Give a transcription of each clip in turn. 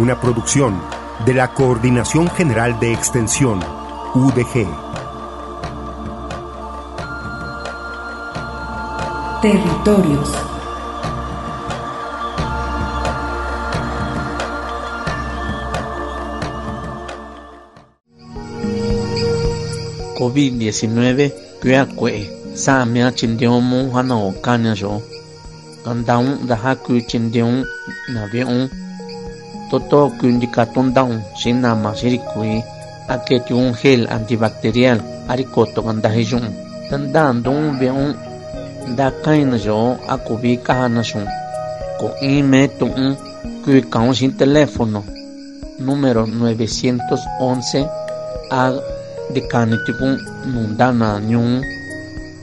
Una producción de la Coordinación General de Extensión, UDG. Territorios. COVID-19 kuya kwe sa mia chindion mu hana o kanya toto ku indikaton daun sin na ma siri kui ake un gel antibacterial ari koto kanda hijun tandan don vi un da kain jo akubi kahana ko ime tu un ku kaun sin teléfono. Número 911 a de caniticum nundana nyun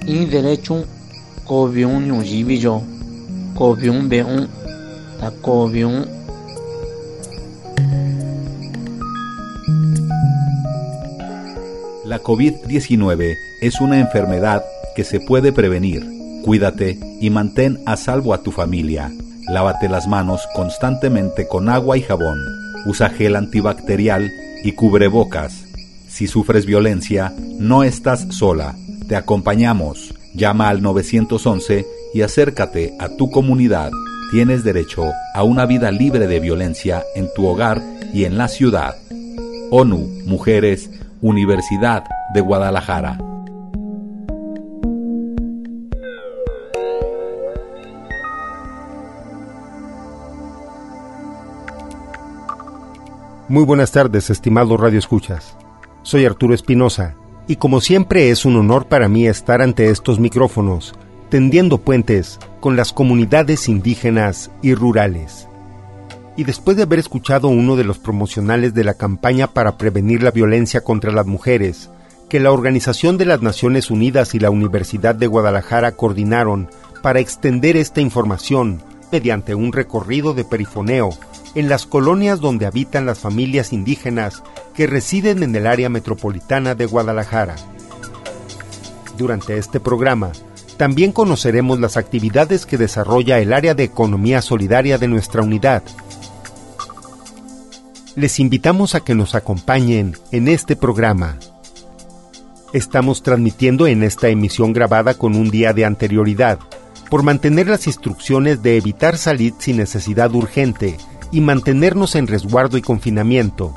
in derecho cobium nyun jibijo cobium beun ta cobium La COVID-19 es una enfermedad que se puede prevenir. Cuídate y mantén a salvo a tu familia. Lávate las manos constantemente con agua y jabón. Usa gel antibacterial y cubrebocas. Si sufres violencia, no estás sola. Te acompañamos. Llama al 911 y acércate a tu comunidad. Tienes derecho a una vida libre de violencia en tu hogar y en la ciudad. ONU, Mujeres, Universidad de Guadalajara. Muy buenas tardes, estimados Radio Escuchas. Soy Arturo Espinosa, y como siempre es un honor para mí estar ante estos micrófonos, tendiendo puentes con las comunidades indígenas y rurales. Y después de haber escuchado uno de los promocionales de la campaña para prevenir la violencia contra las mujeres, que la Organización de las Naciones Unidas y la Universidad de Guadalajara coordinaron para extender esta información mediante un recorrido de perifoneo en las colonias donde habitan las familias indígenas que residen en el área metropolitana de Guadalajara. Durante este programa, también conoceremos las actividades que desarrolla el área de economía solidaria de nuestra unidad. Les invitamos a que nos acompañen en este programa. Estamos transmitiendo en esta emisión grabada con un día de anterioridad, por mantener las instrucciones de evitar salir sin necesidad urgente y mantenernos en resguardo y confinamiento.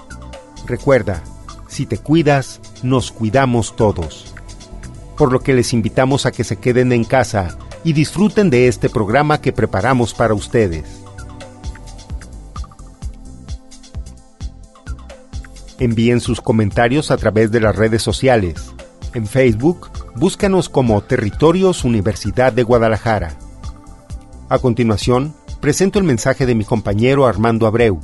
Recuerda, si te cuidas, nos cuidamos todos. Por lo que les invitamos a que se queden en casa y disfruten de este programa que preparamos para ustedes. Envíen sus comentarios a través de las redes sociales. En Facebook, búscanos como Territorios Universidad de Guadalajara. A continuación, presento el mensaje de mi compañero Armando Abreu,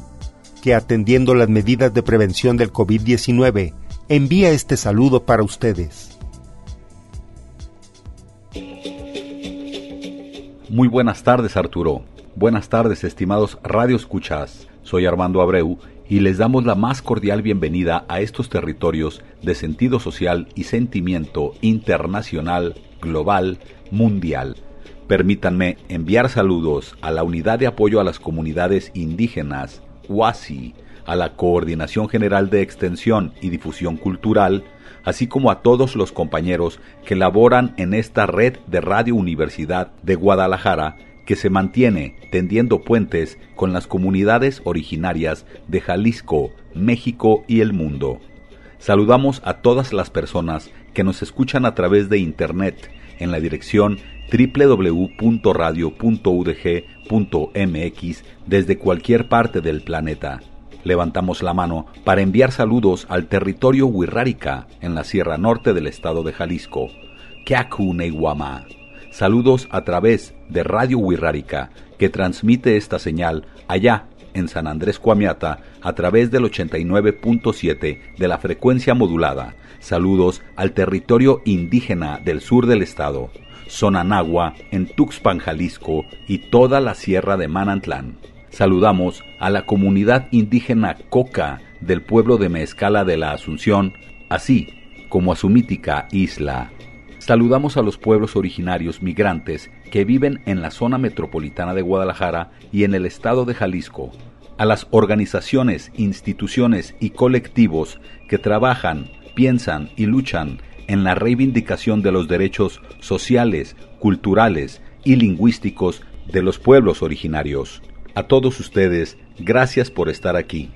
que atendiendo las medidas de prevención del COVID-19, envía este saludo para ustedes. Muy buenas tardes Arturo. Buenas tardes estimados Radio Escuchas. Soy Armando Abreu y les damos la más cordial bienvenida a estos territorios de sentido social y sentimiento internacional, global, mundial. Permítanme enviar saludos a la Unidad de Apoyo a las Comunidades Indígenas, UASI, a la Coordinación General de Extensión y Difusión Cultural, así como a todos los compañeros que laboran en esta red de Radio Universidad de Guadalajara que se mantiene tendiendo puentes con las comunidades originarias de Jalisco, México y el mundo. Saludamos a todas las personas que nos escuchan a través de Internet en la dirección www.radio.udg.mx desde cualquier parte del planeta. Levantamos la mano para enviar saludos al territorio Huirrárica en la Sierra Norte del estado de Jalisco. Neiwama. Saludos a través de Radio Huirrárica, que transmite esta señal allá en San Andrés Cuamiata a través del 89.7 de la frecuencia modulada. Saludos al territorio indígena del sur del estado, Sonanagua, en Tuxpan, Jalisco y toda la sierra de Manantlán. Saludamos a la comunidad indígena Coca del pueblo de Mezcala de la Asunción, así como a su mítica isla. Saludamos a los pueblos originarios migrantes que viven en la zona metropolitana de Guadalajara y en el estado de Jalisco, a las organizaciones, instituciones y colectivos que trabajan, piensan y luchan en la reivindicación de los derechos sociales, culturales y lingüísticos de los pueblos originarios. A todos ustedes, gracias por estar aquí.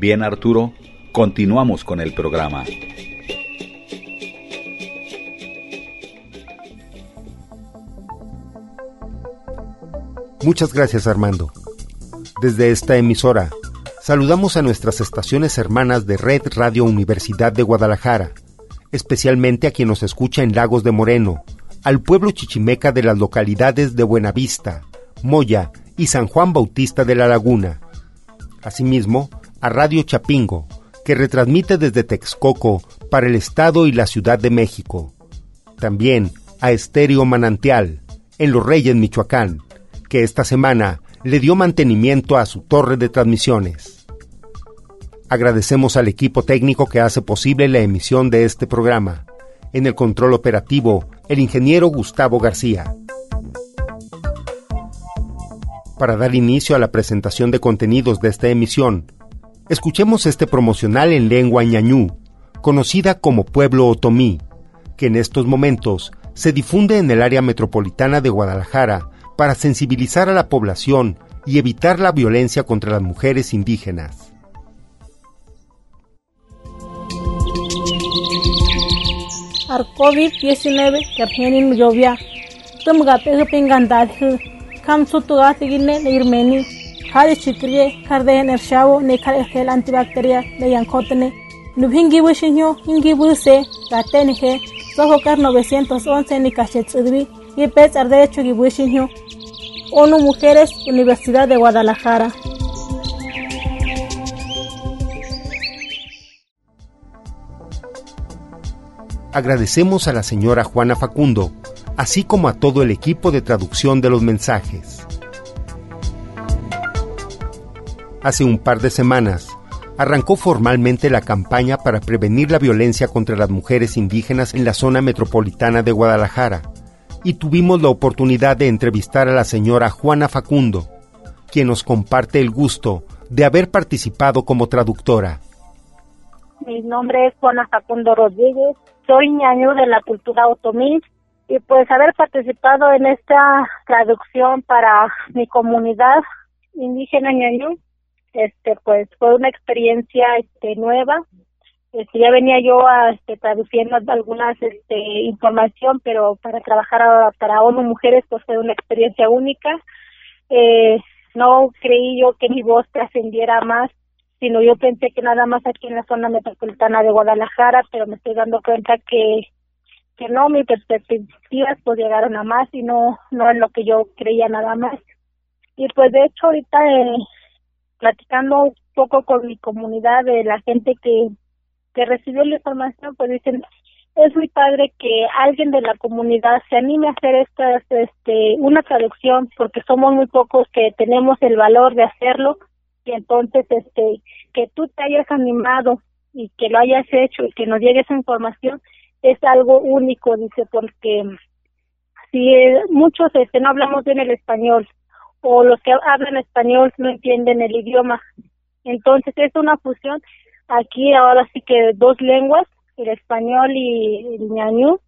Bien Arturo, continuamos con el programa. Muchas gracias Armando. Desde esta emisora, saludamos a nuestras estaciones hermanas de Red Radio Universidad de Guadalajara, especialmente a quien nos escucha en Lagos de Moreno, al pueblo chichimeca de las localidades de Buenavista, Moya y San Juan Bautista de la Laguna. Asimismo, a Radio Chapingo, que retransmite desde Texcoco para el Estado y la Ciudad de México. También a Estéreo Manantial, en Los Reyes, Michoacán, que esta semana le dio mantenimiento a su torre de transmisiones. Agradecemos al equipo técnico que hace posible la emisión de este programa. En el control operativo, el ingeniero Gustavo García. Para dar inicio a la presentación de contenidos de esta emisión, escuchemos este promocional en lengua ñañú, conocida como Pueblo Otomí, que en estos momentos se difunde en el área metropolitana de Guadalajara para sensibilizar a la población y evitar la violencia contra las mujeres indígenas. Ar COVID-19 kaphenin jovia tum ne antibacteria ne yankotne nubhingi bushinyo hingi buse gaten he soho kar 911 ni udbi y pez arde chugi bushinyo ONU Mujeres, Universidad de Guadalajara. Agradecemos a la señora Juana Facundo, así como a todo el equipo de traducción de los mensajes. Hace un par de semanas, arrancó formalmente la campaña para prevenir la violencia contra las mujeres indígenas en la zona metropolitana de Guadalajara y tuvimos la oportunidad de entrevistar a la señora Juana Facundo, quien nos comparte el gusto de haber participado como traductora. Mi nombre es Juana Facundo Rodríguez, soy ñaño de la cultura otomí y pues haber participado en esta traducción para mi comunidad indígena ñaño, este pues fue una experiencia este nueva este, ya venía yo a, este, traduciendo algunas este, información, pero para trabajar para ONU Mujeres pues fue una experiencia única. Eh, no creí yo que mi voz trascendiera más, sino yo pensé que nada más aquí en la zona metropolitana de Guadalajara, pero me estoy dando cuenta que que no, mis perspectivas pues llegaron a más y no no en lo que yo creía nada más. Y pues de hecho ahorita eh, platicando un poco con mi comunidad de la gente que que recibió la información, pues dicen, es muy padre que alguien de la comunidad se anime a hacer esta, este, una traducción, porque somos muy pocos que tenemos el valor de hacerlo, y entonces, este, que tú te hayas animado y que lo hayas hecho y que nos llegue esa información, es algo único, dice, porque si muchos este, no hablamos bien el español, o los que hablan español no entienden el idioma, entonces es una fusión aquí ahora sí que dos lenguas, el español y el ñañú,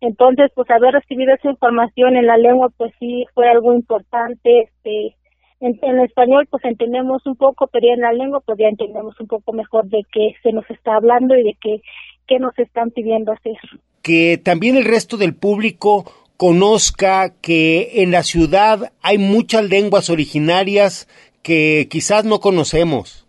Entonces, pues haber recibido esa información en la lengua, pues sí fue algo importante. Este, en, español, pues entendemos un poco, pero en la lengua, pues ya entendemos un poco mejor de qué se nos está hablando y de qué, qué nos están pidiendo hacer. Que también el resto del público conozca que en la ciudad hay muchas lenguas originarias que quizás no conocemos.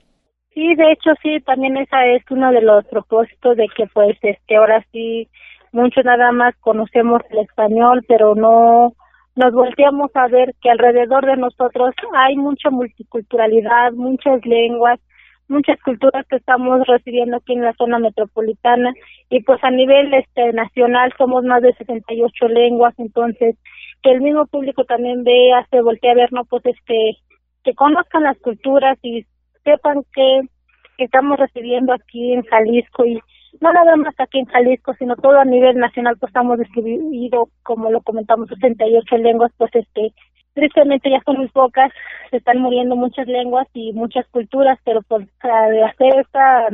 Sí, de hecho sí, también esa es uno de los propósitos de que pues este ahora sí muchos nada más conocemos el español, pero no nos volteamos a ver que alrededor de nosotros hay mucha multiculturalidad, muchas lenguas, muchas culturas que estamos recibiendo aquí en la zona metropolitana. Y pues a nivel este nacional somos más de 68 lenguas, entonces que el mismo público también vea, se voltea a ver, no pues este que conozcan las culturas y sepan que, estamos recibiendo aquí en Jalisco y no nada más aquí en Jalisco, sino todo a nivel nacional, pues estamos distribuidos, como lo comentamos, 68 lenguas, pues este, tristemente ya son muy pocas, se están muriendo muchas lenguas y muchas culturas, pero por hacer esta,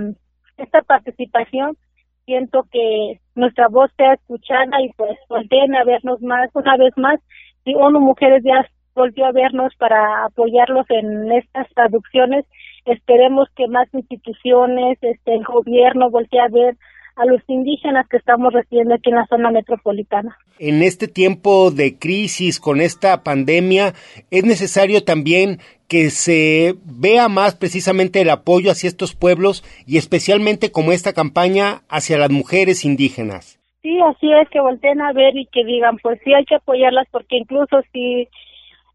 esta participación, siento que nuestra voz sea escuchada y pues volteen a vernos más, una vez más, y ONU Mujeres ya volvió a vernos para apoyarlos en estas traducciones. Esperemos que más instituciones, este, el gobierno voltee a ver a los indígenas que estamos recibiendo aquí en la zona metropolitana. En este tiempo de crisis con esta pandemia, es necesario también que se vea más precisamente el apoyo hacia estos pueblos y especialmente como esta campaña hacia las mujeres indígenas. Sí, así es, que volteen a ver y que digan, pues sí hay que apoyarlas porque incluso si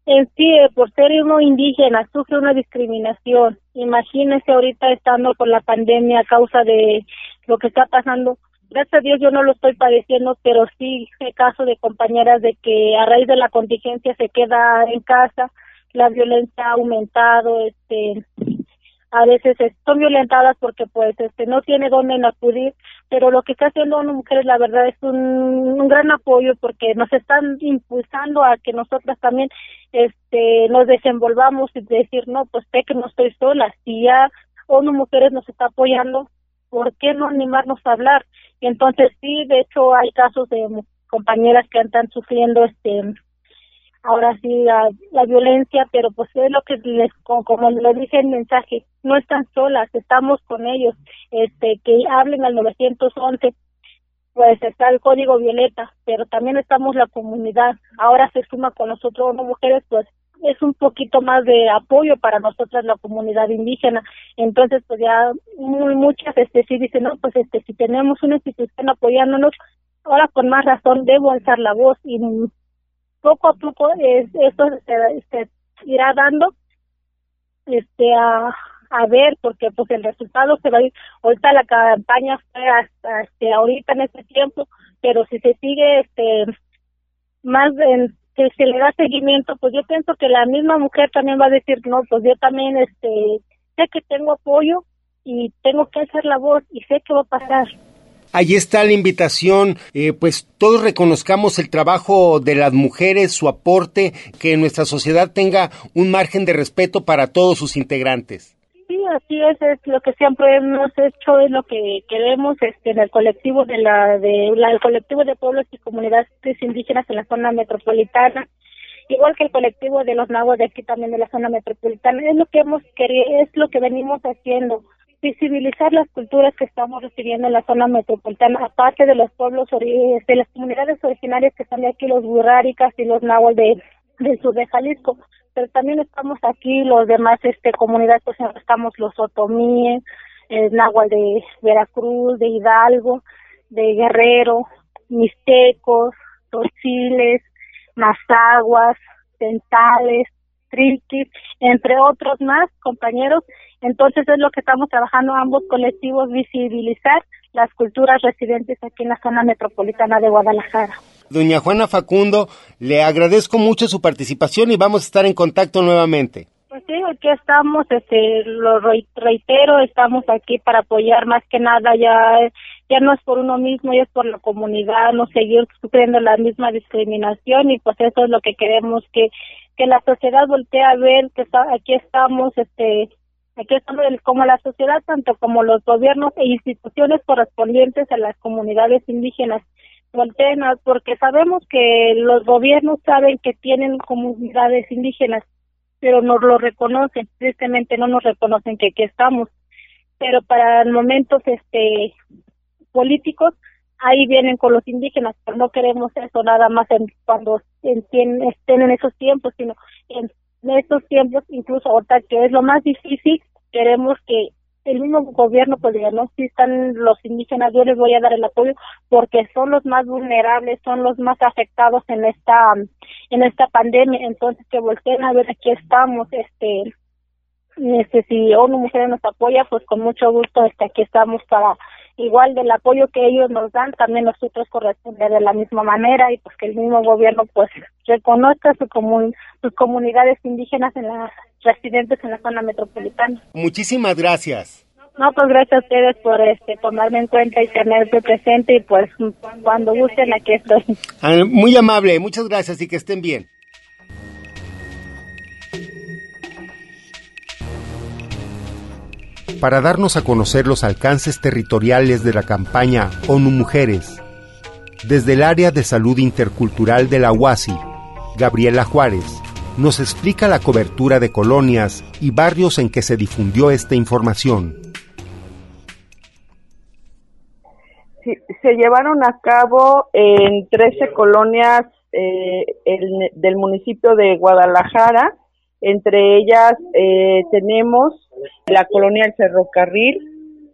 en sí, por ser uno indígena, sufre una discriminación. Imagínese ahorita estando con la pandemia a causa de lo que está pasando. Gracias a Dios yo no lo estoy padeciendo, pero sí hay caso de compañeras de que a raíz de la contingencia se queda en casa, la violencia ha aumentado, este, a veces son violentadas porque pues este no tiene dónde acudir pero lo que está haciendo ONU Mujeres la verdad es un, un, gran apoyo porque nos están impulsando a que nosotras también este nos desenvolvamos y decir no pues sé que no estoy sola si ya ONU Mujeres nos está apoyando por qué no animarnos a hablar y entonces sí de hecho hay casos de compañeras que están sufriendo este ahora sí la, la violencia, pero pues es lo que les, como, lo dice el mensaje, no están solas, estamos con ellos, este, que hablen al 911, pues está el código violeta, pero también estamos la comunidad, ahora se suma con nosotros no mujeres, pues es un poquito más de apoyo para nosotras la comunidad indígena, entonces pues ya muy muchas este sí dicen, no, pues este si tenemos una institución apoyándonos, ahora con más razón debo alzar la voz y poco a poco es, esto se, irá dando este a, a ver porque pues el resultado se va a ir ahorita la campaña fue hasta este ahorita en este tiempo pero si se sigue este más en, que se le da seguimiento pues yo pienso que la misma mujer también va a decir no pues yo también este sé que tengo apoyo y tengo que hacer la voz y sé que va a pasar Ahí está la invitación, eh, pues todos reconozcamos el trabajo de las mujeres, su aporte, que nuestra sociedad tenga un margen de respeto para todos sus integrantes. Sí, así es, es lo que siempre hemos hecho, es lo que queremos este, en el colectivo de la, de la, el colectivo de pueblos y comunidades indígenas en la zona metropolitana igual que el colectivo de los nahuas de aquí también de la zona metropolitana es lo que hemos querido es lo que venimos haciendo visibilizar las culturas que estamos recibiendo en la zona metropolitana, aparte de los pueblos, de las comunidades originarias que están de aquí, los burráricas y los náhuatl de, del sur de Jalisco, pero también estamos aquí los demás este comunidades, pues estamos los otomíes, el náhuatl de Veracruz, de Hidalgo, de Guerrero, mixtecos, tociles, mazaguas, centales, entre otros más compañeros entonces es lo que estamos trabajando ambos colectivos, visibilizar las culturas residentes aquí en la zona metropolitana de Guadalajara. Doña Juana Facundo, le agradezco mucho su participación y vamos a estar en contacto nuevamente. Pues sí, aquí estamos, este, lo reitero, estamos aquí para apoyar más que nada, ya, ya no es por uno mismo, ya es por la comunidad, no seguir sufriendo la misma discriminación y pues eso es lo que queremos que, que la sociedad voltee a ver que aquí estamos, este, Aquí estamos como la sociedad, tanto como los gobiernos e instituciones correspondientes a las comunidades indígenas, voltean porque sabemos que los gobiernos saben que tienen comunidades indígenas, pero no lo reconocen, tristemente no nos reconocen que aquí estamos. Pero para momentos este políticos ahí vienen con los indígenas, pero no queremos eso nada más en, cuando estén en esos tiempos, sino en estos tiempos, incluso ahorita que es lo más difícil, queremos que el mismo gobierno pues diga, no, si están los indígenas, yo les voy a dar el apoyo porque son los más vulnerables, son los más afectados en esta en esta pandemia, entonces que volteen a ver aquí estamos, este este si ONU Mujeres nos apoya, pues con mucho gusto este aquí estamos para igual del apoyo que ellos nos dan, también nosotros corresponder de la misma manera y pues que el mismo gobierno pues reconozca su sus comunidades indígenas en las residentes en la zona metropolitana. Muchísimas gracias. No, pues gracias a ustedes por este tomarme en cuenta y tenerme presente y pues cuando gusten aquí estoy. Ah, muy amable, muchas gracias y que estén bien. Para darnos a conocer los alcances territoriales de la campaña ONU Mujeres. Desde el área de salud intercultural de la UASI, Gabriela Juárez nos explica la cobertura de colonias y barrios en que se difundió esta información. se llevaron a cabo en 13 colonias eh, del municipio de Guadalajara, entre ellas eh, tenemos la colonia del Ferrocarril,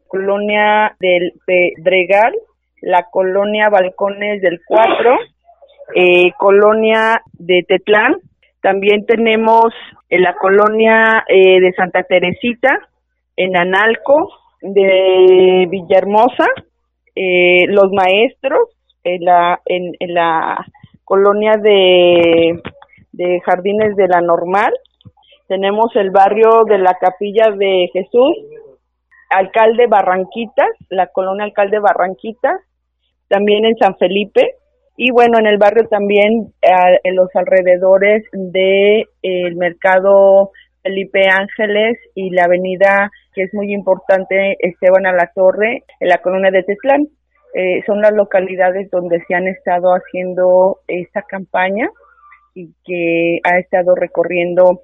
colonia del Pedregal, la colonia Balcones del Cuatro, eh, colonia de Tetlán, también tenemos la colonia eh, de Santa Teresita, en Analco, de Villahermosa, eh, los maestros, en la, en, la colonia de, de Jardines de la Normal, tenemos el barrio de la Capilla de Jesús, Alcalde Barranquitas, la colonia Alcalde Barranquitas, también en San Felipe y bueno, en el barrio también en los alrededores de el mercado Felipe Ángeles y la avenida que es muy importante Esteban a la Torre en la colonia de Tetlán. Eh, son las localidades donde se han estado haciendo esta campaña y que ha estado recorriendo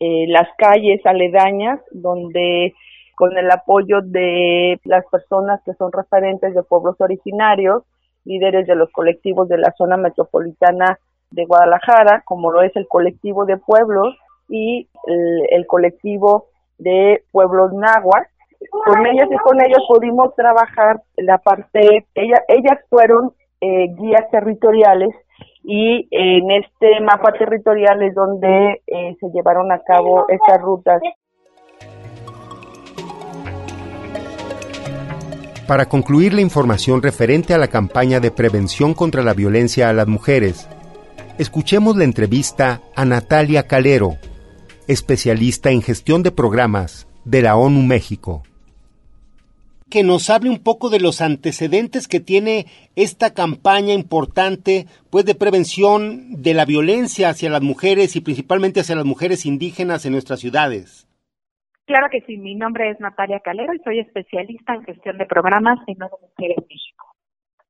eh, las calles aledañas donde con el apoyo de las personas que son referentes de pueblos originarios, líderes de los colectivos de la zona metropolitana de Guadalajara, como lo es el colectivo de pueblos y el, colectivo de pueblos náhuatl. Con ellas y con ellos pudimos trabajar la parte, ella, ellas fueron eh, guías territoriales y en este mapa territorial es donde eh, se llevaron a cabo estas rutas. Para concluir la información referente a la campaña de prevención contra la violencia a las mujeres, escuchemos la entrevista a Natalia Calero, especialista en gestión de programas de la ONU México que nos hable un poco de los antecedentes que tiene esta campaña importante pues de prevención de la violencia hacia las mujeres y principalmente hacia las mujeres indígenas en nuestras ciudades. Claro que sí, mi nombre es Natalia Calero y soy especialista en gestión de programas en ONU Mujeres México.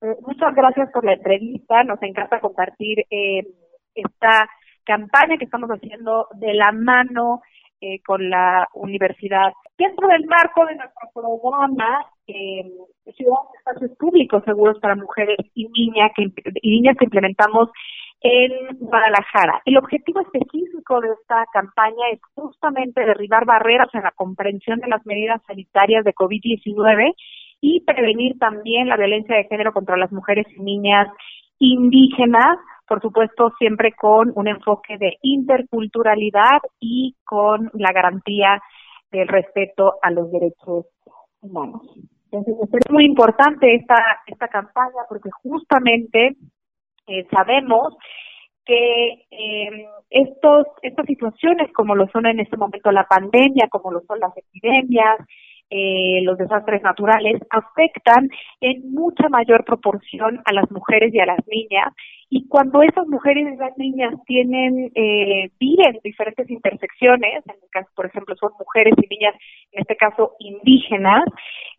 Eh, muchas gracias por la entrevista, nos encanta compartir eh, esta campaña que estamos haciendo de la mano eh, con la universidad. Dentro del marco de nuestro programa eh, de Espacios Públicos Seguros para Mujeres y, niñas que, y Niñas que implementamos en Guadalajara. El objetivo específico de esta campaña es justamente derribar barreras en la comprensión de las medidas sanitarias de COVID-19 y prevenir también la violencia de género contra las mujeres y niñas indígenas por supuesto siempre con un enfoque de interculturalidad y con la garantía del respeto a los derechos humanos. Entonces, es muy importante esta, esta campaña porque justamente eh, sabemos que eh, estos, estas situaciones, como lo son en este momento la pandemia, como lo son las epidemias, eh, los desastres naturales afectan en mucha mayor proporción a las mujeres y a las niñas y cuando esas mujeres y las niñas tienen eh, viven diferentes intersecciones en el caso por ejemplo son mujeres y niñas en este caso indígenas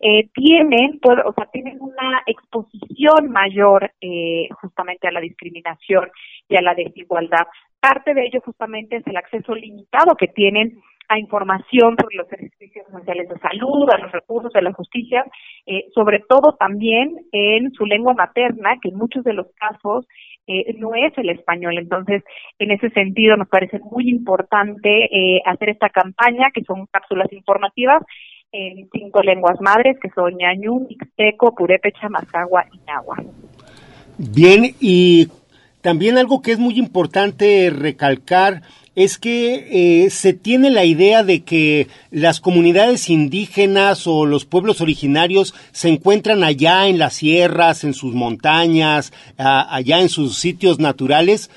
eh, tienen, pues, o sea, tienen una exposición mayor eh, justamente a la discriminación y a la desigualdad. Parte de ello justamente es el acceso limitado que tienen a información sobre los servicios sociales de salud, a los recursos de la justicia, eh, sobre todo también en su lengua materna, que en muchos de los casos eh, no es el español. Entonces, en ese sentido, nos parece muy importante eh, hacer esta campaña, que son cápsulas informativas en cinco lenguas madres, que son ñañú, mixteco, purépecha, mazagua y náhuatl. Bien, y también algo que es muy importante recalcar es que eh, se tiene la idea de que las comunidades indígenas o los pueblos originarios se encuentran allá en las sierras, en sus montañas, allá en sus sitios naturales,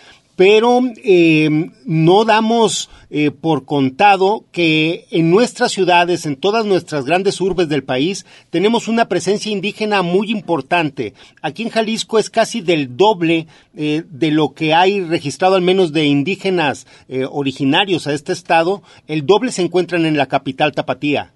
pero eh, no damos eh, por contado que en nuestras ciudades, en todas nuestras grandes urbes del país, tenemos una presencia indígena muy importante. Aquí en Jalisco es casi del doble eh, de lo que hay registrado al menos de indígenas originarios a este estado, el doble se encuentran en la capital Tapatía.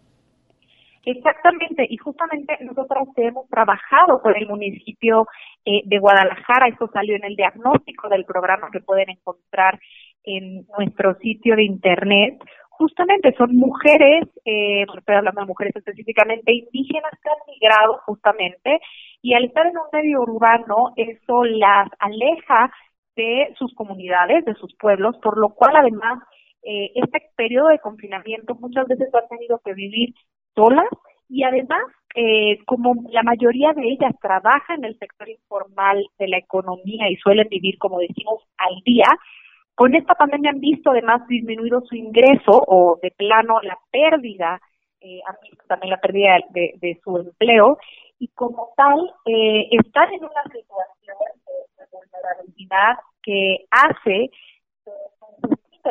Exactamente, y justamente nosotros hemos trabajado con el municipio eh, de Guadalajara, esto salió en el diagnóstico del programa que pueden encontrar en nuestro sitio de internet. Justamente son mujeres, eh, estoy hablando de mujeres específicamente indígenas que han migrado justamente, y al estar en un medio urbano, eso las aleja de sus comunidades, de sus pueblos, por lo cual además eh, este periodo de confinamiento muchas veces han tenido que vivir solas y además, eh, como la mayoría de ellas trabaja en el sector informal de la economía y suelen vivir, como decimos, al día, con esta pandemia han visto además disminuido su ingreso o de plano la pérdida, eh, han visto también la pérdida de, su empleo y como tal eh, están en una situación de vulnerabilidad que hace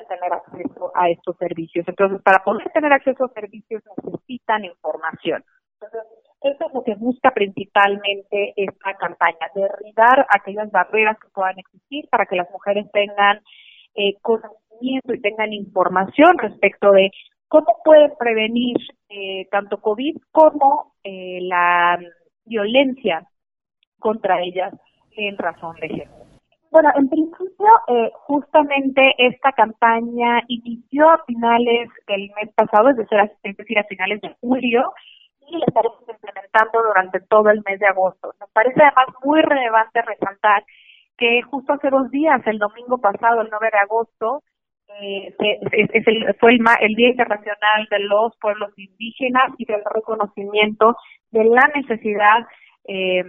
tener acceso a estos servicios. Entonces, para poder tener acceso a servicios necesitan información. Entonces, eso es lo que busca principalmente esta campaña, derribar aquellas barreras que puedan existir para que las mujeres tengan eh, conocimiento y tengan información respecto de cómo pueden prevenir eh, tanto COVID como eh, la violencia contra ellas en razón de género. Bueno, en principio, eh, justamente esta campaña inició a finales del mes pasado, es decir, a, finales de julio, y la estaremos implementando durante todo el mes de agosto. Nos parece además muy relevante resaltar que justo hace dos días, el domingo pasado, el 9 de agosto, eh, fue el, Día Internacional de los Pueblos Indígenas y del reconocimiento de la necesidad eh,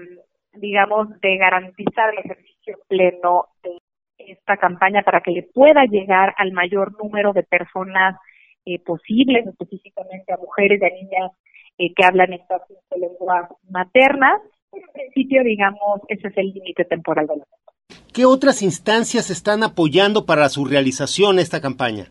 digamos, de garantizar el ejercicio pleno de esta campaña para que le pueda llegar al mayor número de personas eh, posibles, específicamente a mujeres y a niñas eh, que hablan estas lenguas maternas. En principio, digamos, ese es el límite temporal de la campaña. ¿Qué otras instancias están apoyando para su realización esta campaña?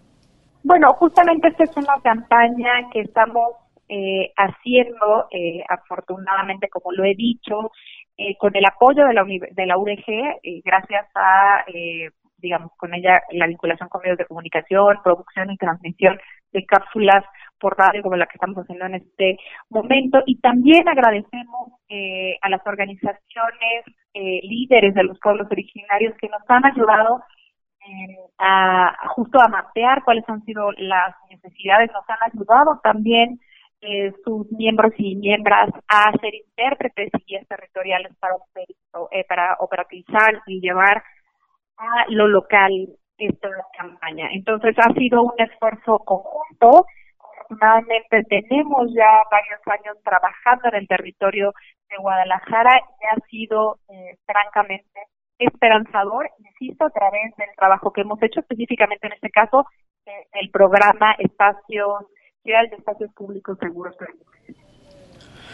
Bueno, justamente esta es una campaña que estamos eh, haciendo, eh, afortunadamente, como lo he dicho, eh, con el apoyo de la, de la UDG, eh, gracias a, eh, digamos, con ella la vinculación con medios de comunicación, producción y transmisión de cápsulas por radio como la que estamos haciendo en este momento. Y también agradecemos a las organizaciones líderes de los pueblos originarios que nos han ayudado a justo a mapear cuáles han sido las necesidades, nos han ayudado también eh, sus miembros y miembros a ser intérpretes y guías territoriales para, eh, operativizar y llevar a lo local esta campaña. Entonces ha sido un esfuerzo conjunto. Afortunadamente tenemos ya varios años trabajando en el territorio de Guadalajara y ha sido eh, francamente esperanzador, insisto, a través del trabajo que hemos hecho, específicamente en este caso, eh, el programa Espacios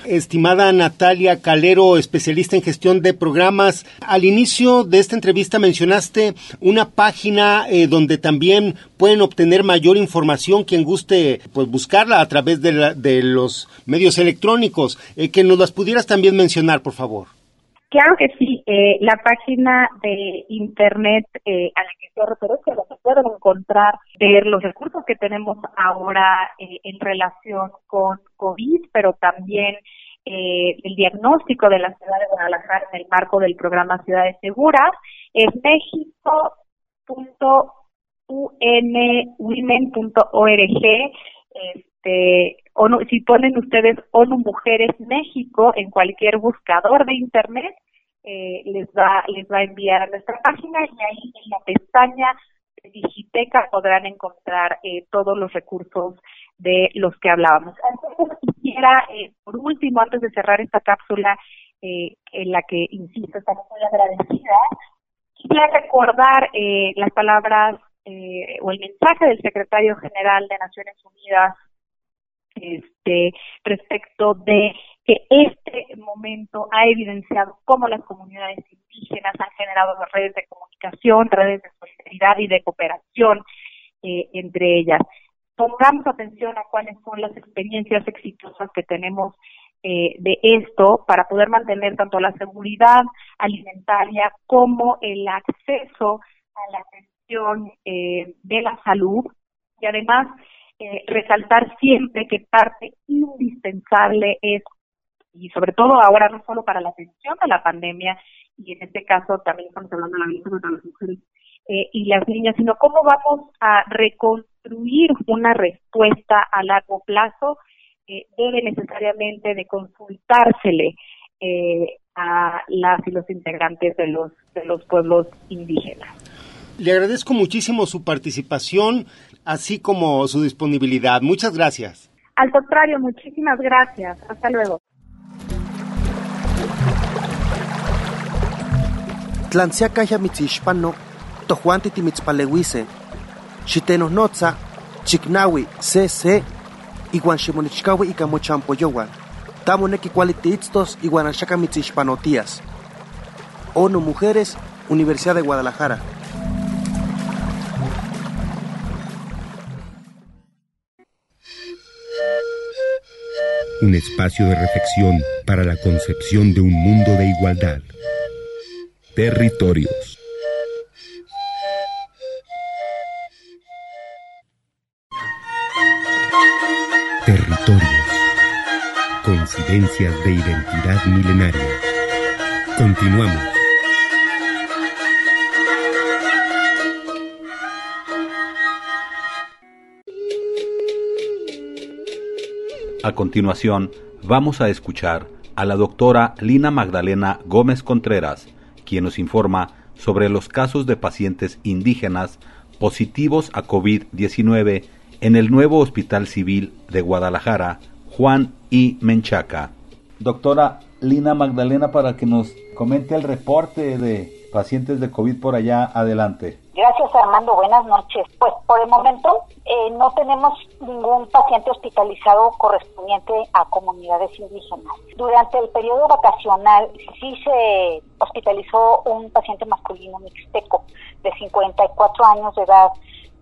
Estimada Natalia Calero, especialista en gestión de programas, al inicio de esta entrevista mencionaste una página eh, donde también pueden obtener mayor información quien guste pues buscarla a través de, de los medios electrónicos. Eh, que nos las pudieras también mencionar, por favor. Claro que sí, eh, la página de internet eh, a la que yo referencia, donde pueden encontrar, ver los recursos que tenemos ahora eh, en relación con COVID, pero también eh, el diagnóstico de la ciudad de Guadalajara en el marco del programa Ciudades Seguras es mexico.unwomen.org. Este, si ponen ustedes ONU Mujeres México en cualquier buscador de internet, eh, les va les va a enviar a nuestra página y ahí en la pestaña de Digiteca podrán encontrar eh, todos los recursos de los que hablábamos. Entonces quisiera, eh, por último, antes de cerrar esta cápsula en la que, insisto, estamos muy agradecida, quisiera recordar las palabras o el mensaje del secretario general de Naciones Unidas este, respecto de que este momento ha evidenciado cómo las comunidades indígenas han generado redes de comunicación, redes de solidaridad y de cooperación eh, entre ellas. Pongamos atención a cuáles son las experiencias exitosas que tenemos eh, de esto para poder mantener tanto la seguridad alimentaria como el acceso a la atención eh, de la salud y además resaltar siempre que parte indispensable es y sobre todo ahora no solo para la atención de la pandemia, y en este caso también estamos hablando de la violencia contra las mujeres eh, y las niñas, sino cómo vamos a reconstruir una respuesta a largo plazo, eh, debe necesariamente de consultársele eh, a las y los integrantes de los, de los pueblos indígenas. Le agradezco muchísimo su participación, así como su disponibilidad. Muchas gracias. Al contrario, muchísimas gracias. Hasta luego. Tlanciacaya mitzixpano, tojuanti timitzpaleuise, xitenohnotza, chiknawi, se, iguan ximonichkawi ika mochampoyowa, tamo neki kuali tiitztos iguan axaka mitzixpanotías. ONU Mujeres, Universidad de Guadalajara. Un espacio de reflexión para la concepción de un mundo de igualdad. Territorios. Territorios. Coincidencias de identidad milenaria. Continuamos. A continuación, vamos a escuchar a la doctora Lina Magdalena Gómez Contreras, quien nos informa sobre los casos de pacientes indígenas positivos a COVID-19 en el nuevo Hospital Civil de Guadalajara, Juan I. Menchaca. Doctora Lina Magdalena, para que nos comente el reporte de pacientes de COVID por allá, adelante. Gracias Armando, buenas noches. Pues por el momento eh, no tenemos ningún paciente hospitalizado correspondiente a comunidades indígenas. Durante el periodo vacacional sí se hospitalizó un paciente masculino mixteco de 54 años de edad.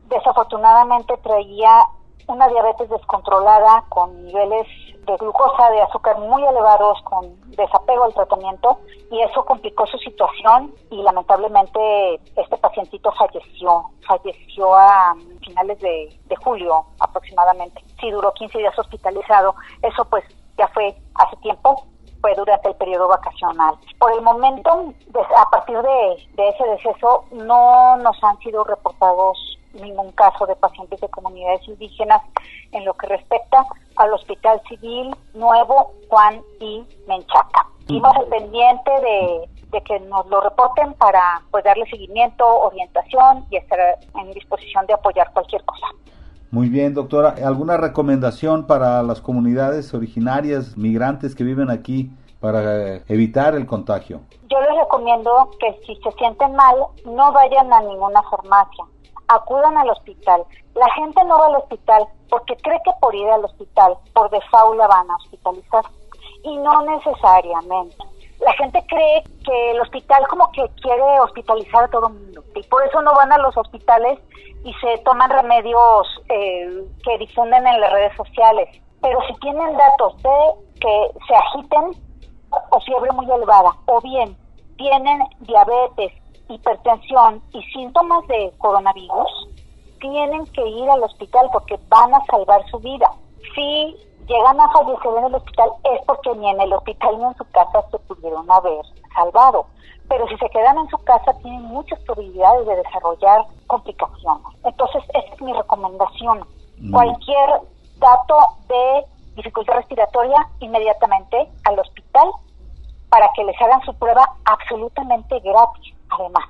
Desafortunadamente traía una diabetes descontrolada con niveles de glucosa, de azúcar muy elevados, con desapego al tratamiento, y eso complicó su situación y lamentablemente este pacientito falleció, falleció a finales de, julio aproximadamente. Sí, duró 15 días hospitalizado, eso pues ya fue hace tiempo, fue durante el periodo vacacional. Por el momento, a partir de, de ese deceso, no nos han sido reportados ningún caso de pacientes de comunidades indígenas en lo que respecta al Hospital Civil Nuevo Juan y Menchaca. Estamos al pendiente de, que nos lo reporten para pues darle seguimiento, orientación y estar en disposición de apoyar cualquier cosa. Muy bien, doctora. ¿Alguna recomendación para las comunidades originarias, migrantes que viven aquí para evitar el contagio? Yo les recomiendo que si se sienten mal, no vayan a ninguna farmacia acudan al hospital. La gente no va al hospital porque cree que por ir al hospital, por default van a hospitalizar. Y no necesariamente. La gente cree que el hospital como que quiere hospitalizar a todo el mundo. Y por eso no van a los hospitales y se toman remedios eh, que difunden en las redes sociales. Pero si tienen datos de que se agiten o fiebre muy elevada, o bien tienen diabetes, hipertensión y síntomas de coronavirus, tienen que ir al hospital porque van a salvar su vida. Si llegan a fallecer en el hospital es porque ni en el hospital ni en su casa se pudieron haber salvado. Pero si se quedan en su casa tienen muchas probabilidades de desarrollar complicaciones. Entonces, esa es mi recomendación. Cualquier dato de dificultad respiratoria, inmediatamente al hospital para que les hagan su prueba absolutamente gratis, además.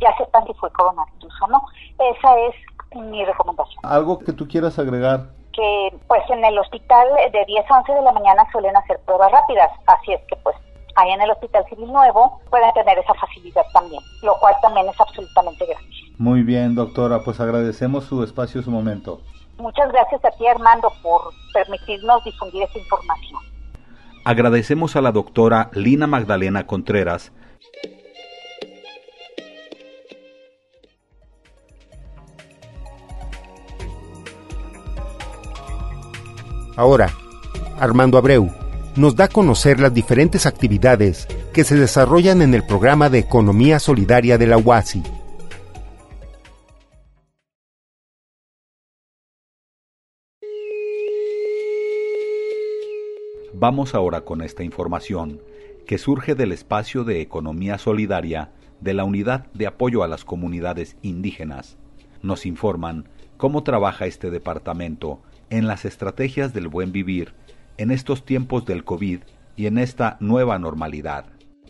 Ya sepan si fue coronavirus o no. Esa es mi recomendación. ¿Algo que tú quieras agregar? Que pues en el hospital de 10 a 11 de la mañana suelen hacer pruebas rápidas, así es que pues ahí en el Hospital Civil Nuevo pueden tener esa facilidad también, lo cual también es absolutamente gratis. Muy bien, doctora, pues agradecemos su espacio, su momento. Muchas gracias a ti, Armando, por permitirnos difundir esta información. Agradecemos a la doctora Lina Magdalena Contreras, Ahora, Armando Abreu nos da a conocer las diferentes actividades que se desarrollan en el programa de Economía Solidaria de la UASI. Vamos ahora con esta información que surge del espacio de Economía Solidaria de la Unidad de Apoyo a las Comunidades Indígenas. Nos informan cómo trabaja este departamento en las estrategias del buen vivir en estos tiempos del COVID y en esta nueva normalidad.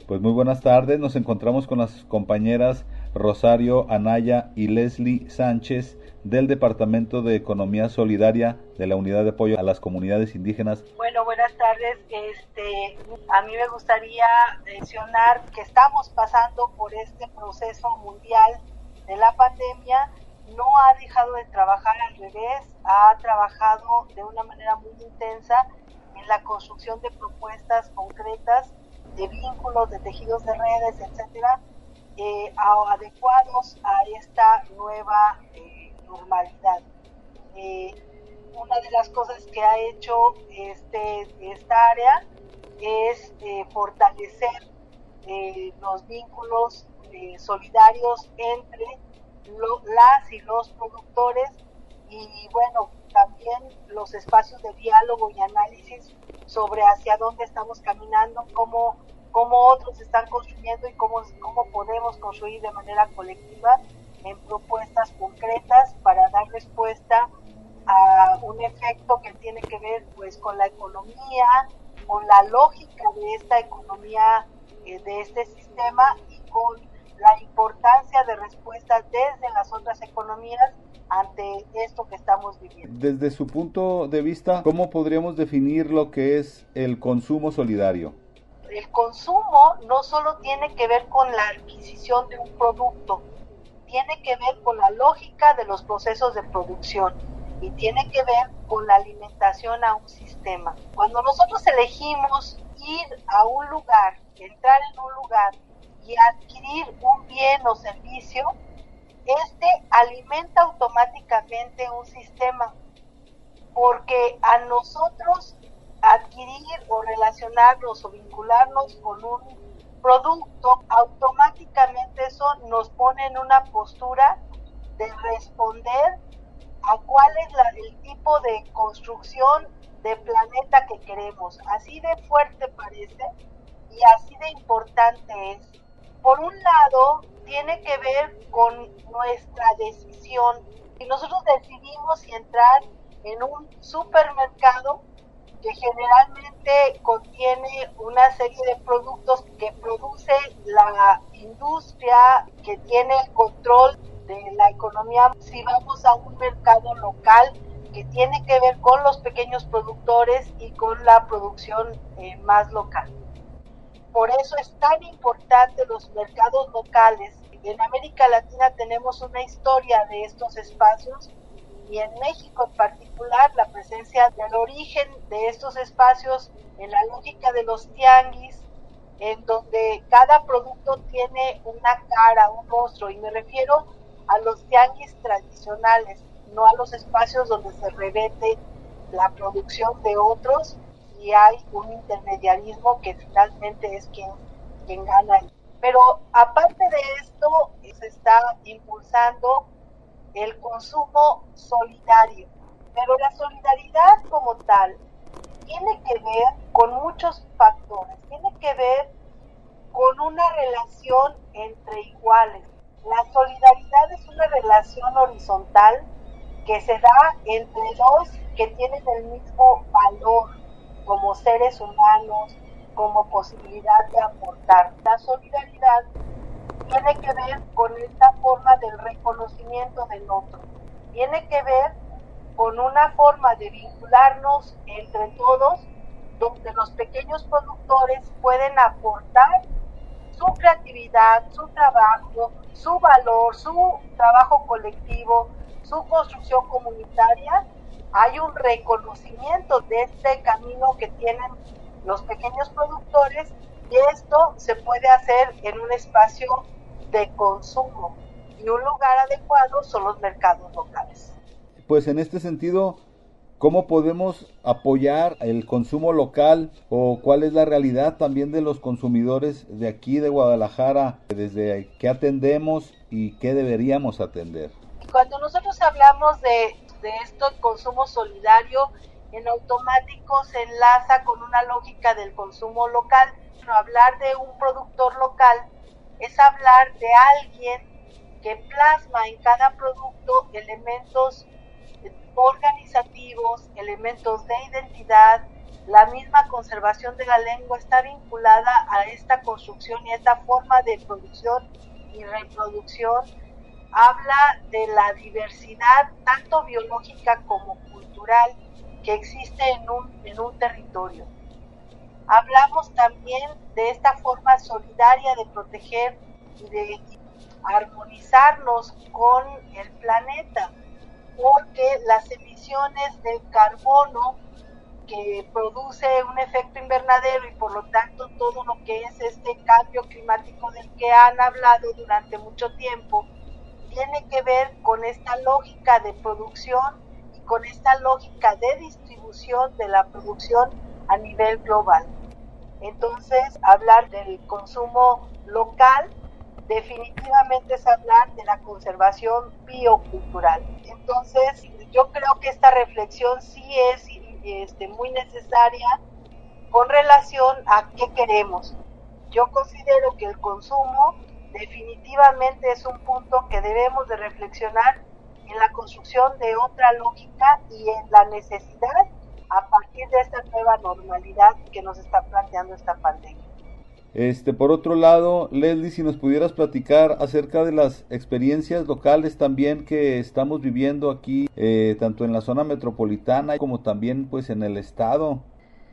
Pues muy buenas tardes, nos encontramos con las compañeras Rosario Anaya y Leslie Sánchez del Departamento de Economía Solidaria de la Unidad de Apoyo a las Comunidades Indígenas. Bueno, buenas tardes. Este, a mí me gustaría mencionar que estamos pasando por este proceso mundial de la pandemia. No ha dejado de trabajar al revés, ha trabajado de una manera muy intensa en la construcción de propuestas concretas, de vínculos, de tejidos de redes, etcétera, eh, adecuados a esta nueva eh, normalidad. Eh, una de las cosas que ha hecho este, esta área es fortalecer los vínculos solidarios entre las y los productores y bueno, también los espacios de diálogo y análisis sobre hacia dónde estamos caminando, cómo, cómo otros están construyendo y cómo, cómo podemos construir de manera colectiva en propuestas concretas para dar respuesta a un efecto que tiene que ver pues con la economía, con la lógica de esta economía, eh, de este sistema y con la importancia de respuestas desde las otras economías ante esto que estamos viviendo. Desde su punto de vista, ¿cómo podríamos definir lo que es el consumo solidario? El consumo no solo tiene que ver con la adquisición de un producto, tiene que ver con la lógica de los procesos de producción y tiene que ver con la alimentación a un sistema. Cuando nosotros elegimos ir a un lugar, entrar en un lugar y adquirir un bien o servicio, este alimenta automáticamente un sistema, porque a nosotros adquirir o relacionarnos o vincularnos con un producto, automáticamente eso nos pone en una postura de responder a cuál es el tipo de construcción de planeta que queremos. Así de fuerte parece y así de importante es. Por un lado, tiene que ver con nuestra decisión. Si nosotros decidimos entrar en un supermercado que generalmente contiene una serie de productos que produce la industria que tiene el control de la economía, si vamos a un mercado local que tiene que ver con los pequeños productores y con la producción eh, más local. Por eso es tan importante los mercados locales. En América Latina tenemos una historia de estos espacios y en México en particular la presencia del origen de estos espacios en la lógica de los tianguis, en donde cada producto tiene una cara, un rostro, y me refiero a los tianguis tradicionales, no a los espacios donde se revete la producción de otros hay un intermediarismo que finalmente es quien, quien gana. Pero aparte de esto, se está impulsando el consumo solidario. Pero la solidaridad como tal tiene que ver con muchos factores, tiene que ver con una relación entre iguales. La solidaridad es una relación horizontal que se da entre dos que tienen el mismo valor como seres humanos, como posibilidad de aportar. La solidaridad tiene que ver con esta forma del reconocimiento del otro. Tiene que ver con una forma de vincularnos entre todos, donde los pequeños productores pueden aportar su creatividad, su trabajo, su valor, su trabajo colectivo, su construcción comunitaria. Hay un reconocimiento de este camino que tienen los pequeños productores y esto se puede hacer en un espacio de consumo y un lugar adecuado son los mercados locales. Pues en este sentido, ¿cómo podemos apoyar el consumo local o cuál es la realidad también de los consumidores de aquí de Guadalajara, desde qué atendemos y qué deberíamos atender? Cuando nosotros hablamos de, de esto, consumo solidario, en automático se enlaza con una lógica del consumo local. hablar de un productor local es hablar de alguien que plasma en cada producto elementos organizativos, elementos de identidad, la misma conservación de la lengua está vinculada a esta construcción y a esta forma de producción y reproducción. Habla de la diversidad tanto biológica como cultural que existe en un, en un territorio. Hablamos también de esta forma solidaria de proteger y de armonizarnos con el planeta, porque las emisiones del carbono que produce un efecto invernadero y por lo tanto todo lo que es este cambio climático del que han hablado durante mucho tiempo, tiene que ver con esta lógica de producción con esta lógica de distribución de la producción a nivel global. Entonces, hablar del consumo local definitivamente es hablar de la conservación biocultural. Entonces, yo creo que esta reflexión sí es este, muy necesaria con relación a qué queremos. Yo considero que el consumo definitivamente es un punto que debemos de reflexionar en la construcción de otra lógica y en la necesidad a partir de esta nueva normalidad que nos está planteando esta pandemia. Este, por otro lado, Leslie, si nos pudieras platicar acerca de las experiencias locales también que estamos viviendo aquí, eh, tanto en la zona metropolitana como también pues en el estado.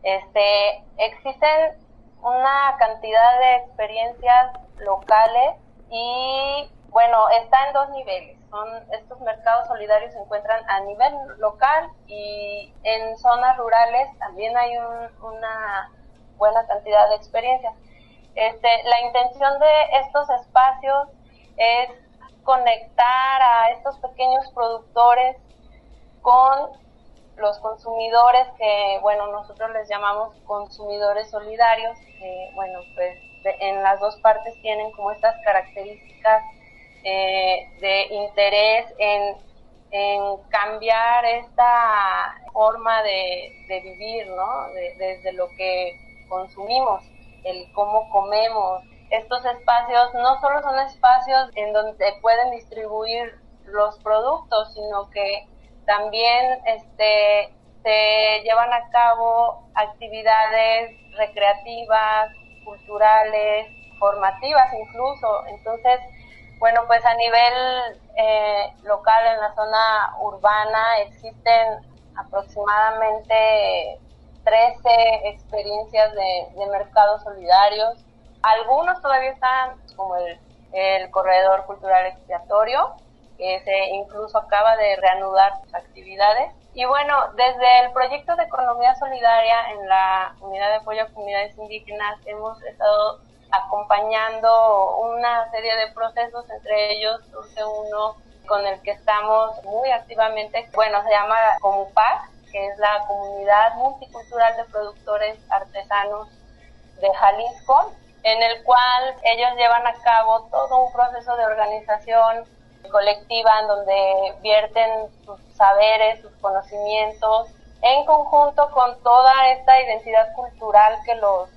Este, existen una cantidad de experiencias locales y bueno, está en dos niveles son estos mercados solidarios se encuentran a nivel local y en zonas rurales también hay una buena cantidad de experiencias. Este, la intención de estos espacios es conectar a estos pequeños productores con los consumidores que, bueno, nosotros les llamamos consumidores solidarios, que, bueno, pues en las dos partes tienen como estas características eh, de interés en, cambiar esta forma de, vivir, ¿no? desde lo que consumimos, el cómo comemos. Estos espacios no solo son espacios en donde pueden distribuir los productos, sino que también este, se llevan a cabo actividades recreativas, culturales, formativas incluso. Entonces, bueno, pues a nivel eh, local en la zona urbana existen aproximadamente 13 experiencias de, mercados solidarios. Algunos todavía están, como el, el corredor cultural expiatorio, que se incluso acaba de reanudar sus actividades. Y bueno, desde el proyecto de economía solidaria en la unidad de apoyo a comunidades indígenas hemos estado acompañando una serie de procesos, entre ellos surge uno con el que estamos muy activamente, bueno, se llama Comupac, que es la comunidad multicultural de productores artesanos de Jalisco, en el cual ellos llevan a cabo todo un proceso de organización colectiva en donde vierten sus saberes, sus conocimientos en conjunto con toda esta identidad cultural que los,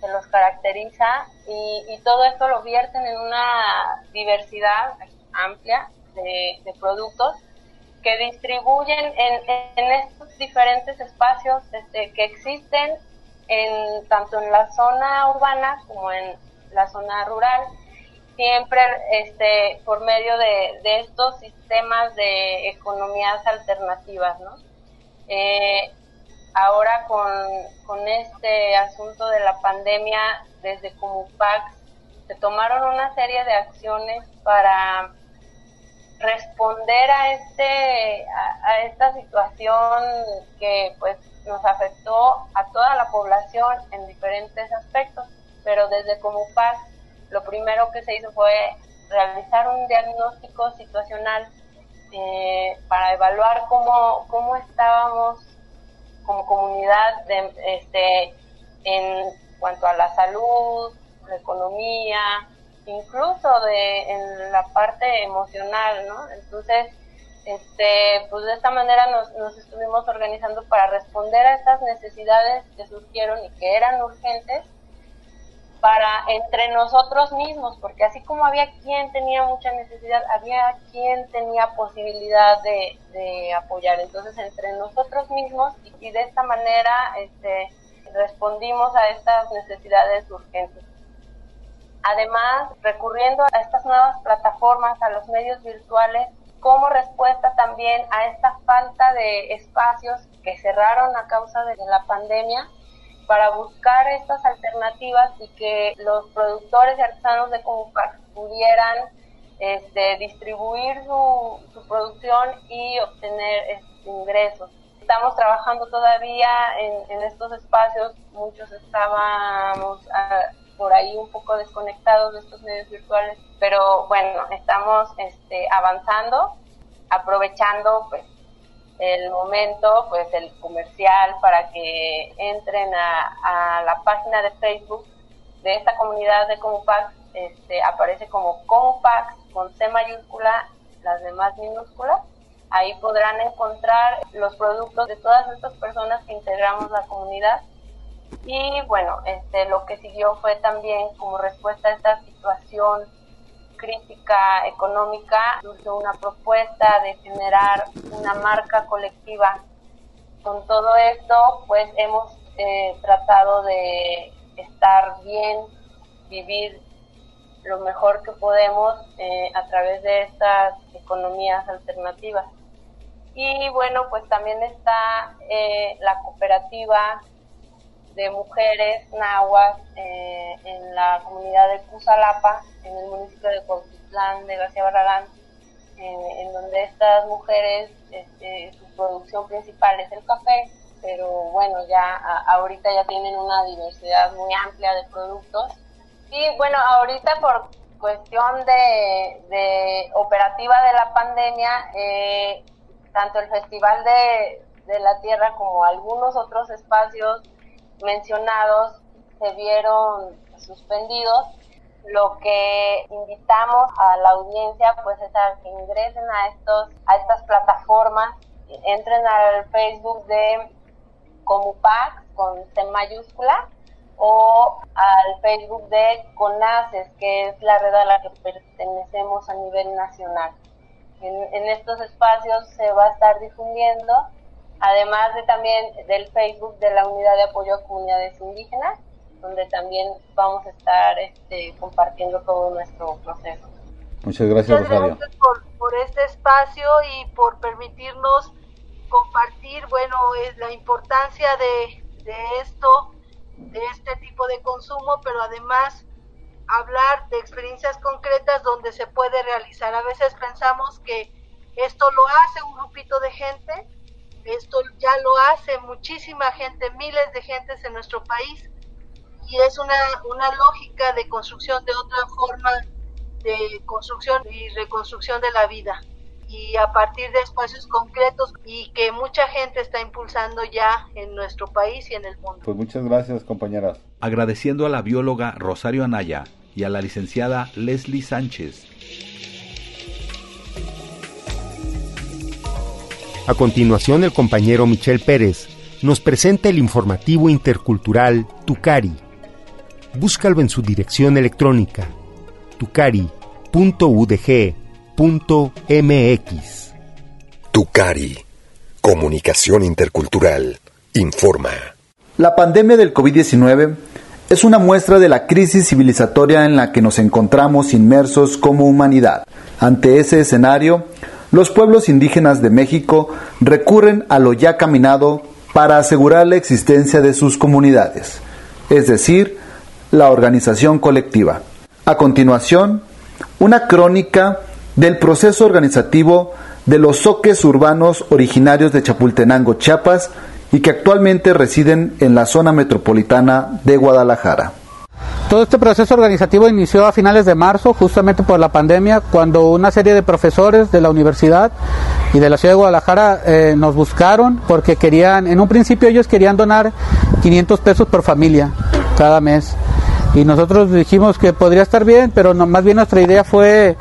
que los caracteriza y, todo esto lo vierten en una diversidad amplia de, productos que distribuyen en, estos diferentes espacios este, que existen en tanto en la zona urbana como en la zona rural siempre este por medio de, estos sistemas de economías alternativas no eh, ahora con, con este asunto de la pandemia, desde Comupac se tomaron una serie de acciones para responder a este a, esta situación que pues nos afectó a toda la población en diferentes aspectos pero desde Comupac lo primero que se hizo fue realizar un diagnóstico situacional eh, para evaluar cómo, cómo estábamos como comunidad de, este, en cuanto a la salud, la economía, incluso de en la parte emocional, ¿no? Entonces, este, pues de esta manera nos, nos estuvimos organizando para responder a estas necesidades que surgieron y que eran urgentes para entre nosotros mismos, porque así como había quien tenía mucha necesidad, había quien tenía posibilidad de, apoyar. Entonces, entre nosotros mismos y, de esta manera este, respondimos a estas necesidades urgentes. Además, recurriendo a estas nuevas plataformas, a los medios virtuales, como respuesta también a esta falta de espacios que cerraron a causa de la pandemia, para buscar estas alternativas y que los productores y artesanos de Comupac pudieran este, distribuir su, producción y obtener ingresos. Estamos trabajando todavía en, en estos espacios, muchos estábamos ah, por ahí un poco desconectados de estos medios virtuales, pero bueno, estamos este, avanzando, aprovechando pues, el momento, pues el comercial para que entren a, la página de Facebook de esta comunidad de Comupax, este, aparece como Comupax con C mayúscula, las demás minúsculas. Ahí podrán encontrar los productos de todas estas personas que integramos la comunidad. Y bueno, este, lo que siguió fue también como respuesta a esta situación crítica económica, una propuesta de generar una marca colectiva. Con todo esto, pues hemos eh, tratado de estar bien, vivir lo mejor que podemos eh, a través de estas economías alternativas. Y bueno, pues también está eh, la cooperativa de mujeres nahuas eh, en la comunidad de Cusalapa, en el municipio de Cuautitlán de García Barragán, eh, en donde estas mujeres, este, su producción principal es el café, pero bueno, ya ahorita ya tienen una diversidad muy amplia de productos. Y bueno, ahorita por cuestión de, de operativa de la pandemia, eh, tanto el Festival de, de la Tierra como algunos otros espacios mencionados se vieron suspendidos. Lo que invitamos a la audiencia pues es a que ingresen a estos a estas plataformas, entren al Facebook de Comupac con C mayúscula o al Facebook de CONACES, que es la red a la que pertenecemos a nivel nacional. En, en estos espacios se va a estar difundiendo además de también del Facebook de la Unidad de Apoyo a Comunidades Indígenas, donde también vamos a estar este, compartiendo todo nuestro proceso. Muchas gracias, Muchas gracias por, este espacio y por permitirnos compartir, bueno, es la importancia de, de esto, de este tipo de consumo, pero además hablar de experiencias concretas donde se puede realizar. A veces pensamos que esto lo hace un grupito de gente, esto ya lo hace muchísima gente, miles de gentes en nuestro país y es una, una lógica de construcción de otra forma de construcción y reconstrucción de la vida y a partir de espacios concretos y que mucha gente está impulsando ya en nuestro país y en el mundo. Pues muchas gracias compañeras. Agradeciendo a la bióloga Rosario Anaya y a la licenciada Leslie Sánchez A continuación, el compañero Michel Pérez nos presenta el informativo intercultural Tucari. Búscalo en su dirección electrónica tucari.udg.mx. Tucari, Comunicación Intercultural, informa. La pandemia del COVID-19 es una muestra de la crisis civilizatoria en la que nos encontramos inmersos como humanidad. Ante ese escenario, los pueblos indígenas de México recurren a lo ya caminado para asegurar la existencia de sus comunidades, es decir, la organización colectiva. A continuación, una crónica del proceso organizativo de los soques urbanos originarios de Chapultenango, Chiapas, y que actualmente residen en la zona metropolitana de Guadalajara. Todo este proceso organizativo inició a finales de marzo, justamente por la pandemia, cuando una serie de profesores de la universidad y de la ciudad de Guadalajara eh, nos buscaron porque querían, en un principio ellos querían donar 500 pesos por familia cada mes. Y nosotros dijimos que podría estar bien, pero no, más bien nuestra idea fue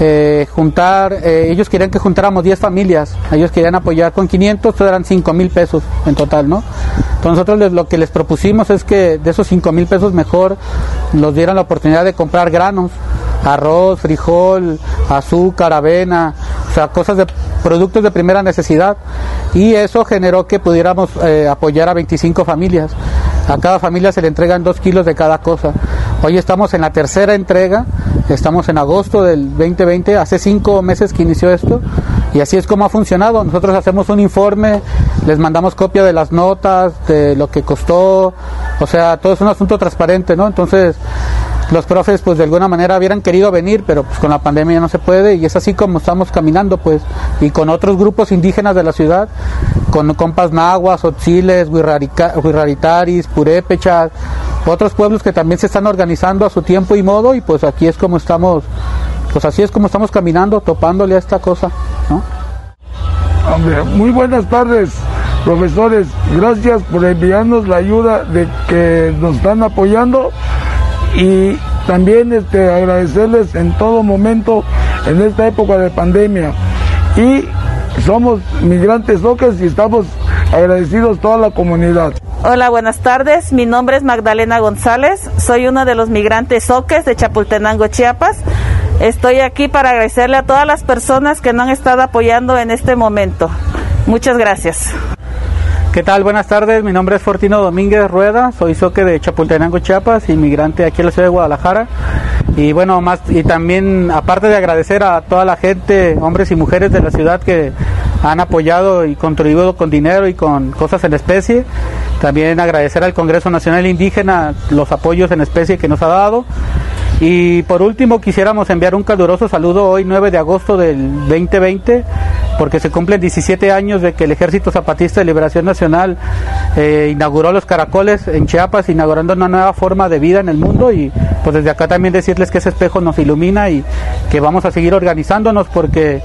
eh, juntar, eh, ellos querían que juntáramos 10 familias, ellos querían apoyar con 500, eran 5 mil pesos en total, ¿no? Entonces nosotros lo que les propusimos es que de esos 5 mil pesos mejor nos dieran la oportunidad de comprar granos, arroz, frijol, azúcar, avena, o sea, cosas de productos de primera necesidad y eso generó que pudiéramos eh, apoyar a 25 familias. A cada familia se le entregan 2 kilos de cada cosa. Hoy estamos en la tercera entrega, estamos en agosto del 2020, hace cinco meses que inició esto y así es como ha funcionado. Nosotros hacemos un informe, les mandamos copia de las notas, de lo que costó, o sea, todo es un asunto transparente, ¿no? Entonces, los profes pues de alguna manera hubieran querido venir, pero pues con la pandemia no se puede y es así como estamos caminando pues y con otros grupos indígenas de la ciudad, con compas nahuas, otziles, huirraritaris, purépechas, otros pueblos que también se están organizando a su tiempo y modo y pues aquí es como estamos, pues así es como estamos caminando, topándole a esta cosa, muy buenas tardes, profesores. Gracias por enviarnos la ayuda de que nos están apoyando y también este, agradecerles en todo momento en esta época de pandemia. Y somos migrantes locas y estamos agradecidos toda la comunidad. Hola, buenas tardes. Mi nombre es Magdalena González. Soy uno de los migrantes soques de Chapultenango, Chiapas. Estoy aquí para agradecerle a todas las personas que nos han estado apoyando en este momento. Muchas gracias. ¿Qué tal? Buenas tardes, mi nombre es Fortino Domínguez Rueda, soy soque de Chapultenango, Chiapas, inmigrante aquí en la ciudad de Guadalajara. Y bueno, más y también aparte de agradecer a toda la gente, hombres y mujeres de la ciudad que han apoyado y contribuido con dinero y con cosas en especie, también agradecer al Congreso Nacional Indígena los apoyos en especie que nos ha dado. Y por último quisiéramos enviar un caluroso saludo hoy 9 de agosto del 2020 porque se cumplen 17 años de que el Ejército Zapatista de Liberación Nacional eh, inauguró los caracoles en Chiapas, inaugurando una nueva forma de vida en el mundo y pues desde acá también decirles que ese espejo nos ilumina y que vamos a seguir organizándonos porque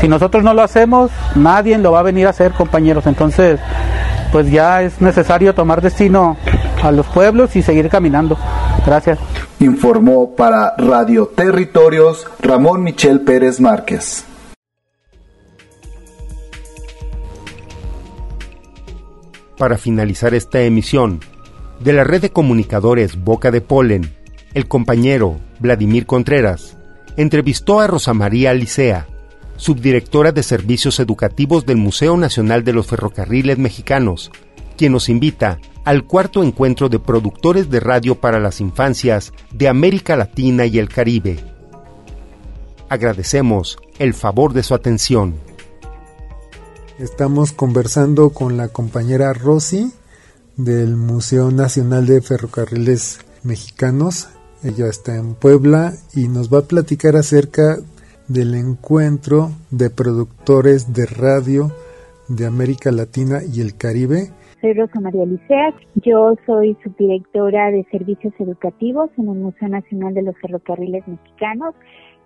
si nosotros no lo hacemos, nadie lo va a venir a hacer, compañeros. Entonces, pues ya es necesario tomar destino a los pueblos y seguir caminando. Gracias. Informó para Radio Territorios Ramón Michel Pérez Márquez. Para finalizar esta emisión, de la red de comunicadores Boca de Polen, el compañero Vladimir Contreras entrevistó a Rosa María Licea, subdirectora de Servicios Educativos del Museo Nacional de los Ferrocarriles Mexicanos, quien nos invita al cuarto encuentro de productores de radio para las infancias de América Latina y el Caribe. Agradecemos el favor de su atención. Estamos conversando con la compañera Rosy del Museo Nacional de Ferrocarriles Mexicanos. Ella está en Puebla y nos va a platicar acerca del encuentro de productores de radio de América Latina y el Caribe. Soy Rosa María Licea, yo soy subdirectora de servicios educativos en el Museo Nacional de los Ferrocarriles Mexicanos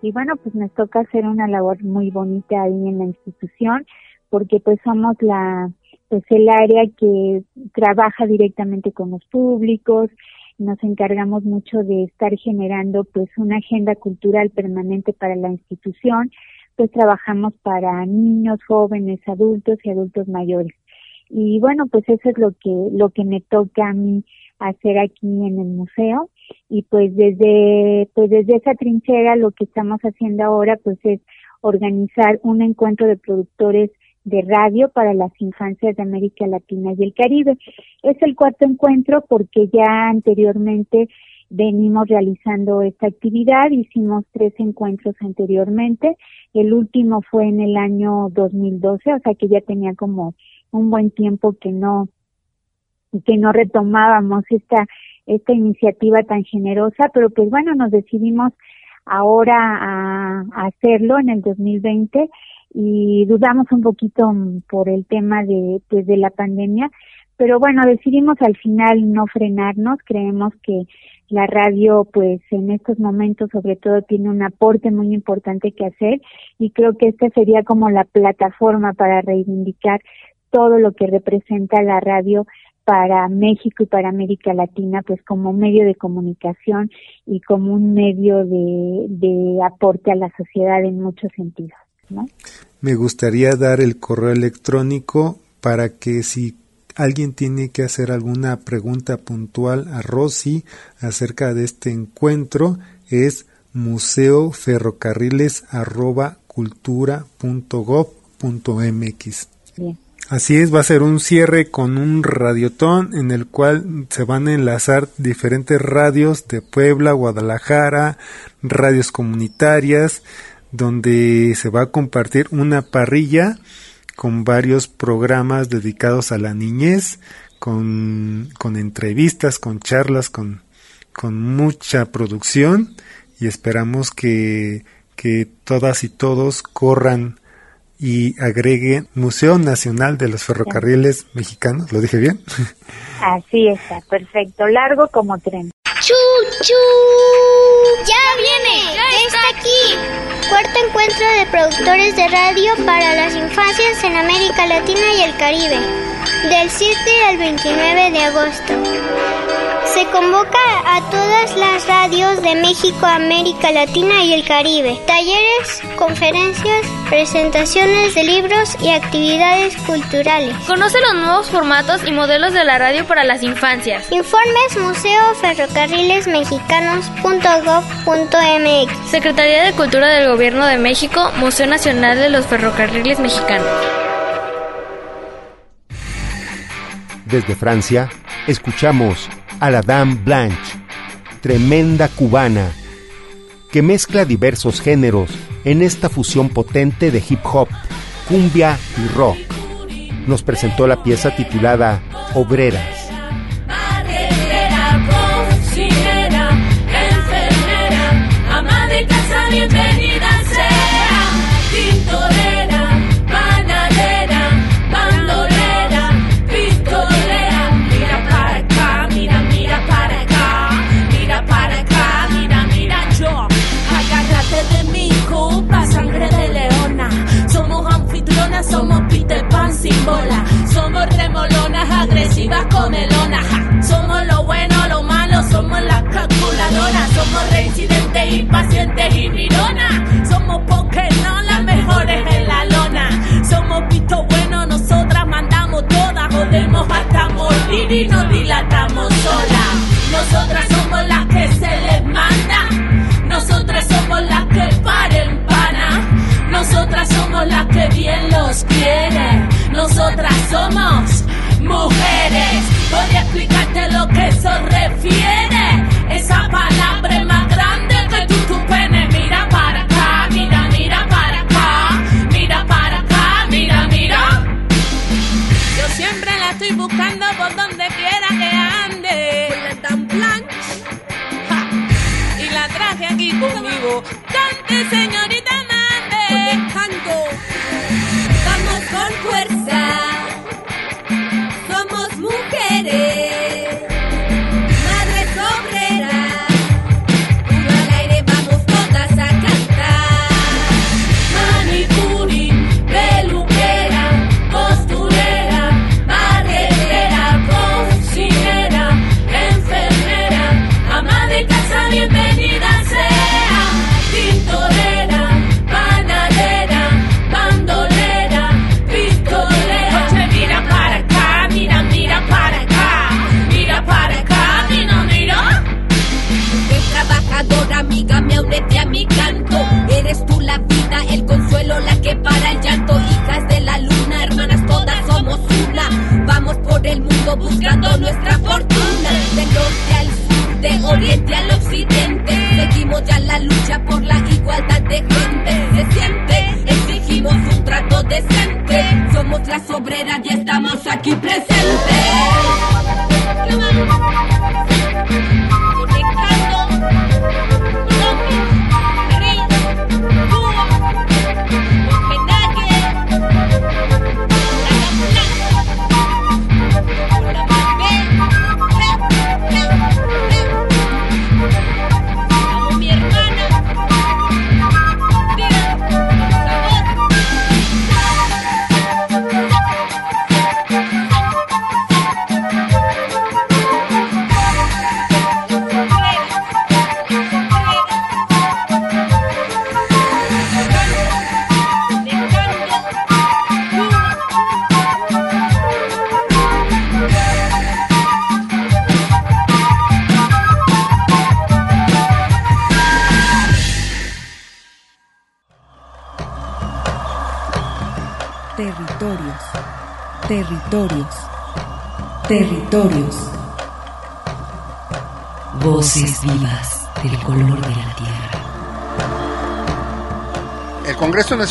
y bueno, pues nos toca hacer una labor muy bonita ahí en la institución porque pues somos la pues el área que trabaja directamente con los públicos, nos encargamos mucho de estar generando pues una agenda cultural permanente para la institución, después trabajamos para niños, jóvenes, adultos y adultos mayores. Y bueno, pues eso es lo que, lo que me toca a mí hacer aquí en el museo. Y pues desde, pues desde esa trinchera lo que estamos haciendo ahora pues es organizar un encuentro de productores de radio para las infancias de América Latina y el Caribe. Es el cuarto encuentro porque ya anteriormente venimos realizando esta actividad, hicimos tres encuentros anteriormente, el último fue en el año 2012, o sea que ya tenía como un buen tiempo que no que no retomábamos esta esta iniciativa tan generosa, pero pues bueno, nos decidimos ahora a, hacerlo en el 2020 y dudamos un poquito por el tema de pues de la pandemia, pero bueno, decidimos al final no frenarnos, creemos que la radio pues en estos momentos sobre todo tiene un aporte muy importante que hacer y creo que esta sería como la plataforma para reivindicar todo lo que representa la radio para México y para América Latina, pues como medio de comunicación y como un medio de, de aporte a la sociedad en muchos sentidos. ¿No? Me gustaría dar el correo electrónico para que si alguien tiene que hacer alguna pregunta puntual a Rosy acerca de este encuentro, es museoferrocarriles.cultura.gov.mx. Bien. Así es, va a ser un cierre con un radiotón en el cual se van a enlazar diferentes radios de Puebla, Guadalajara, radios comunitarias, donde se va a compartir una parrilla con varios programas dedicados a la niñez, con, con entrevistas, con charlas, con, con mucha producción y esperamos que, que todas y todos corran y agregue Museo Nacional de los Ferrocarriles Mexicanos. ¿Lo dije bien? Así está, perfecto. Largo como tren. ¡Chu, chu! ¡Ya viene! ¡Ya está aquí! Cuarto encuentro de productores de radio para las infancias en América Latina y el Caribe. Del 7 al 29 de agosto. Se convoca a todas las radios de México, América Latina y el Caribe. Talleres, conferencias, presentaciones de libros y actividades culturales. Conoce los nuevos formatos y modelos de la radio para las infancias. Informes Museo Ferrocarriles Mexicanos.gov.mx. Secretaría de Cultura del Gobierno de México, Museo Nacional de los Ferrocarriles Mexicanos. Desde Francia, escuchamos a la Dame Blanche, tremenda cubana, que mezcla diversos géneros en esta fusión potente de hip hop, cumbia y rock. Nos presentó la pieza titulada Obreras. Somos remolonas agresivas comelonas. Somos lo bueno, lo malo, somos las calculadoras. Somos reincidentes, impacientes y mironas. Somos no las mejores en la lona. Somos visto bueno, nosotras mandamos todas. Jodemos hasta morir y nos dilatamos solas. Nosotras somos las que se les manda.